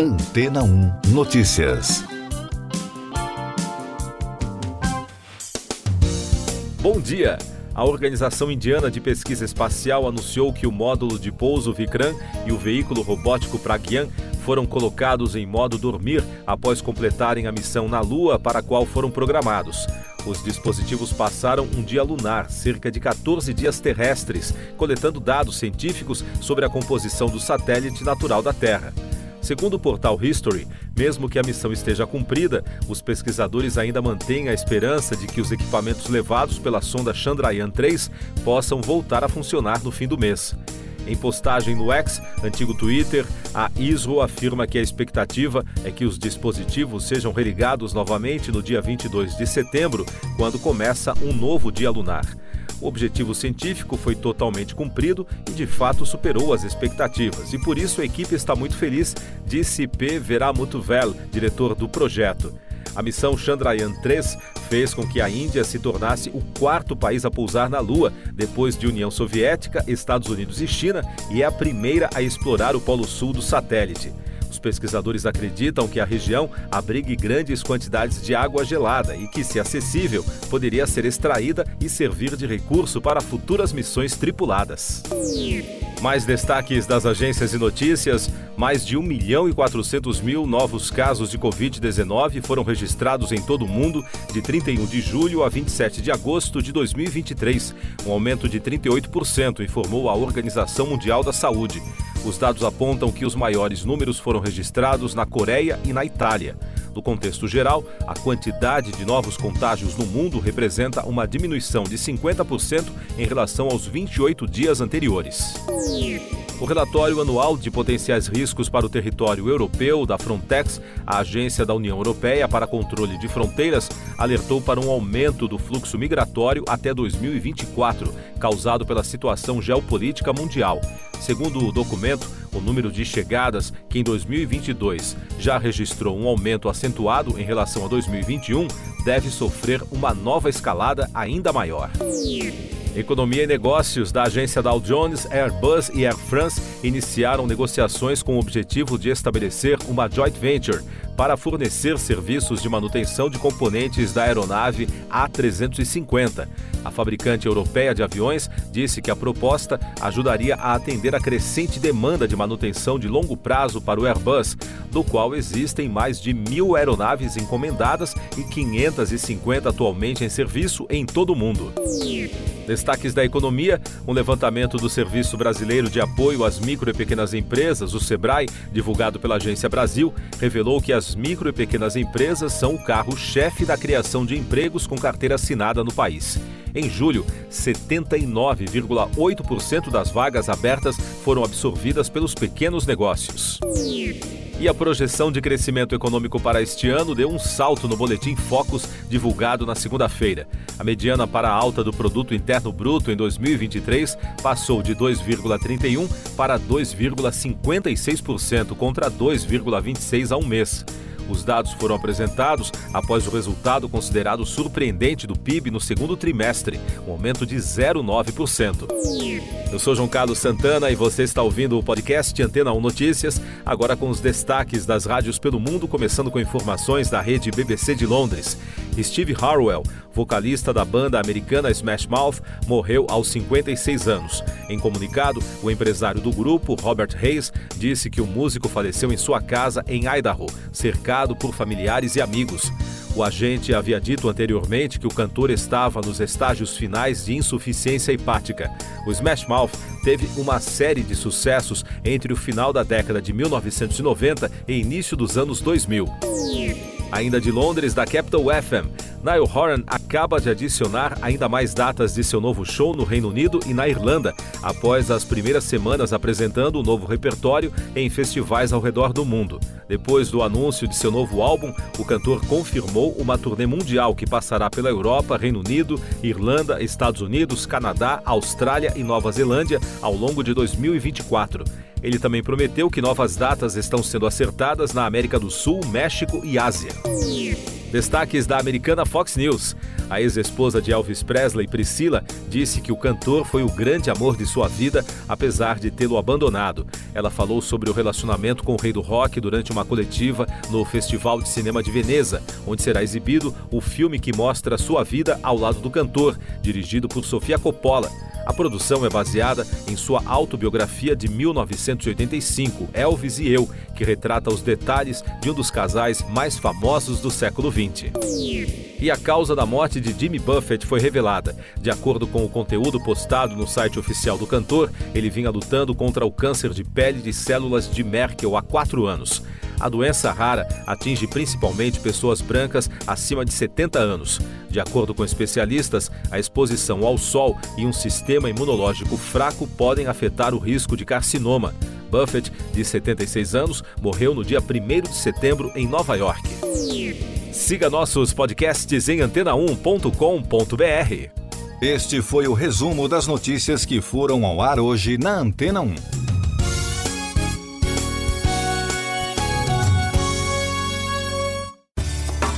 Antena 1 Notícias. Bom dia! A Organização Indiana de Pesquisa Espacial anunciou que o módulo de pouso Vikram e o veículo robótico Pragyan foram colocados em modo dormir após completarem a missão na Lua para a qual foram programados. Os dispositivos passaram um dia lunar, cerca de 14 dias terrestres, coletando dados científicos sobre a composição do satélite natural da Terra. Segundo o portal History, mesmo que a missão esteja cumprida, os pesquisadores ainda mantêm a esperança de que os equipamentos levados pela sonda Chandrayaan-3 possam voltar a funcionar no fim do mês. Em postagem no X, antigo Twitter, a ISRO afirma que a expectativa é que os dispositivos sejam religados novamente no dia 22 de setembro, quando começa um novo dia lunar. O objetivo científico foi totalmente cumprido e de fato superou as expectativas. E por isso a equipe está muito feliz, disse P. Veramutuvel, diretor do projeto. A missão Chandrayaan-3 fez com que a Índia se tornasse o quarto país a pousar na Lua, depois de União Soviética, Estados Unidos e China, e é a primeira a explorar o polo sul do satélite. Os pesquisadores acreditam que a região abrigue grandes quantidades de água gelada e que, se acessível, poderia ser extraída e servir de recurso para futuras missões tripuladas. Mais destaques das agências de notícias: mais de 1 milhão e 400 mil novos casos de Covid-19 foram registrados em todo o mundo de 31 de julho a 27 de agosto de 2023, um aumento de 38%, informou a Organização Mundial da Saúde. Os dados apontam que os maiores números foram registrados na Coreia e na Itália. No contexto geral, a quantidade de novos contágios no mundo representa uma diminuição de 50% em relação aos 28 dias anteriores. O relatório anual de potenciais riscos para o território europeu da Frontex, a agência da União Europeia para controle de fronteiras, alertou para um aumento do fluxo migratório até 2024, causado pela situação geopolítica mundial. Segundo o documento, o número de chegadas, que em 2022 já registrou um aumento acentuado em relação a 2021, deve sofrer uma nova escalada ainda maior. Economia e Negócios da agência Dow Jones, Airbus e Air France iniciaram negociações com o objetivo de estabelecer uma joint venture para fornecer serviços de manutenção de componentes da aeronave A350. A fabricante europeia de aviões disse que a proposta ajudaria a atender a crescente demanda de manutenção de longo prazo para o Airbus, do qual existem mais de mil aeronaves encomendadas e 550 atualmente em serviço em todo o mundo. Destaques da economia: um levantamento do Serviço Brasileiro de Apoio às Micro e Pequenas Empresas, o SEBRAE, divulgado pela Agência Brasil, revelou que as micro e pequenas empresas são o carro-chefe da criação de empregos com carteira assinada no país. Em julho, 79,8% das vagas abertas foram absorvidas pelos pequenos negócios. E a projeção de crescimento econômico para este ano deu um salto no boletim Focus divulgado na segunda-feira. A mediana para a alta do produto interno bruto em 2023 passou de 2,31 para 2,56% contra 2,26 a um mês. Os dados foram apresentados após o resultado considerado surpreendente do PIB no segundo trimestre, um aumento de 0,9%. Eu sou João Carlos Santana e você está ouvindo o podcast Antena 1 Notícias, agora com os destaques das rádios pelo mundo, começando com informações da rede BBC de Londres. Steve Harwell, vocalista da banda americana Smash Mouth, morreu aos 56 anos. Em comunicado, o empresário do grupo, Robert Hayes, disse que o músico faleceu em sua casa em Idaho, cercado por familiares e amigos. O agente havia dito anteriormente que o cantor estava nos estágios finais de insuficiência hepática. O Smash Mouth teve uma série de sucessos entre o final da década de 1990 e início dos anos 2000. Ainda de Londres, da Capital FM, Niall Horan acaba de adicionar ainda mais datas de seu novo show no Reino Unido e na Irlanda, após as primeiras semanas apresentando o novo repertório em festivais ao redor do mundo. Depois do anúncio de seu novo álbum, o cantor confirmou uma turnê mundial que passará pela Europa, Reino Unido, Irlanda, Estados Unidos, Canadá, Austrália e Nova Zelândia ao longo de 2024. Ele também prometeu que novas datas estão sendo acertadas na América do Sul, México e Ásia. Destaques da americana Fox News. A ex-esposa de Elvis Presley, Priscila, disse que o cantor foi o grande amor de sua vida, apesar de tê-lo abandonado. Ela falou sobre o relacionamento com o rei do rock durante uma coletiva no Festival de Cinema de Veneza, onde será exibido o filme que mostra sua vida ao lado do cantor, dirigido por Sofia Coppola. A produção é baseada em sua autobiografia de 1985, Elvis e Eu, que retrata os detalhes de um dos casais mais famosos do século XX. E a causa da morte de Jimmy Buffett foi revelada. De acordo com o conteúdo postado no site oficial do cantor, ele vinha lutando contra o câncer de pele de células de Merkel há quatro anos. A doença rara atinge principalmente pessoas brancas acima de 70 anos. De acordo com especialistas, a exposição ao sol e um sistema imunológico fraco podem afetar o risco de carcinoma. Buffett, de 76 anos, morreu no dia 1 de setembro em Nova York. Siga nossos podcasts em antena1.com.br. Este foi o resumo das notícias que foram ao ar hoje na Antena 1.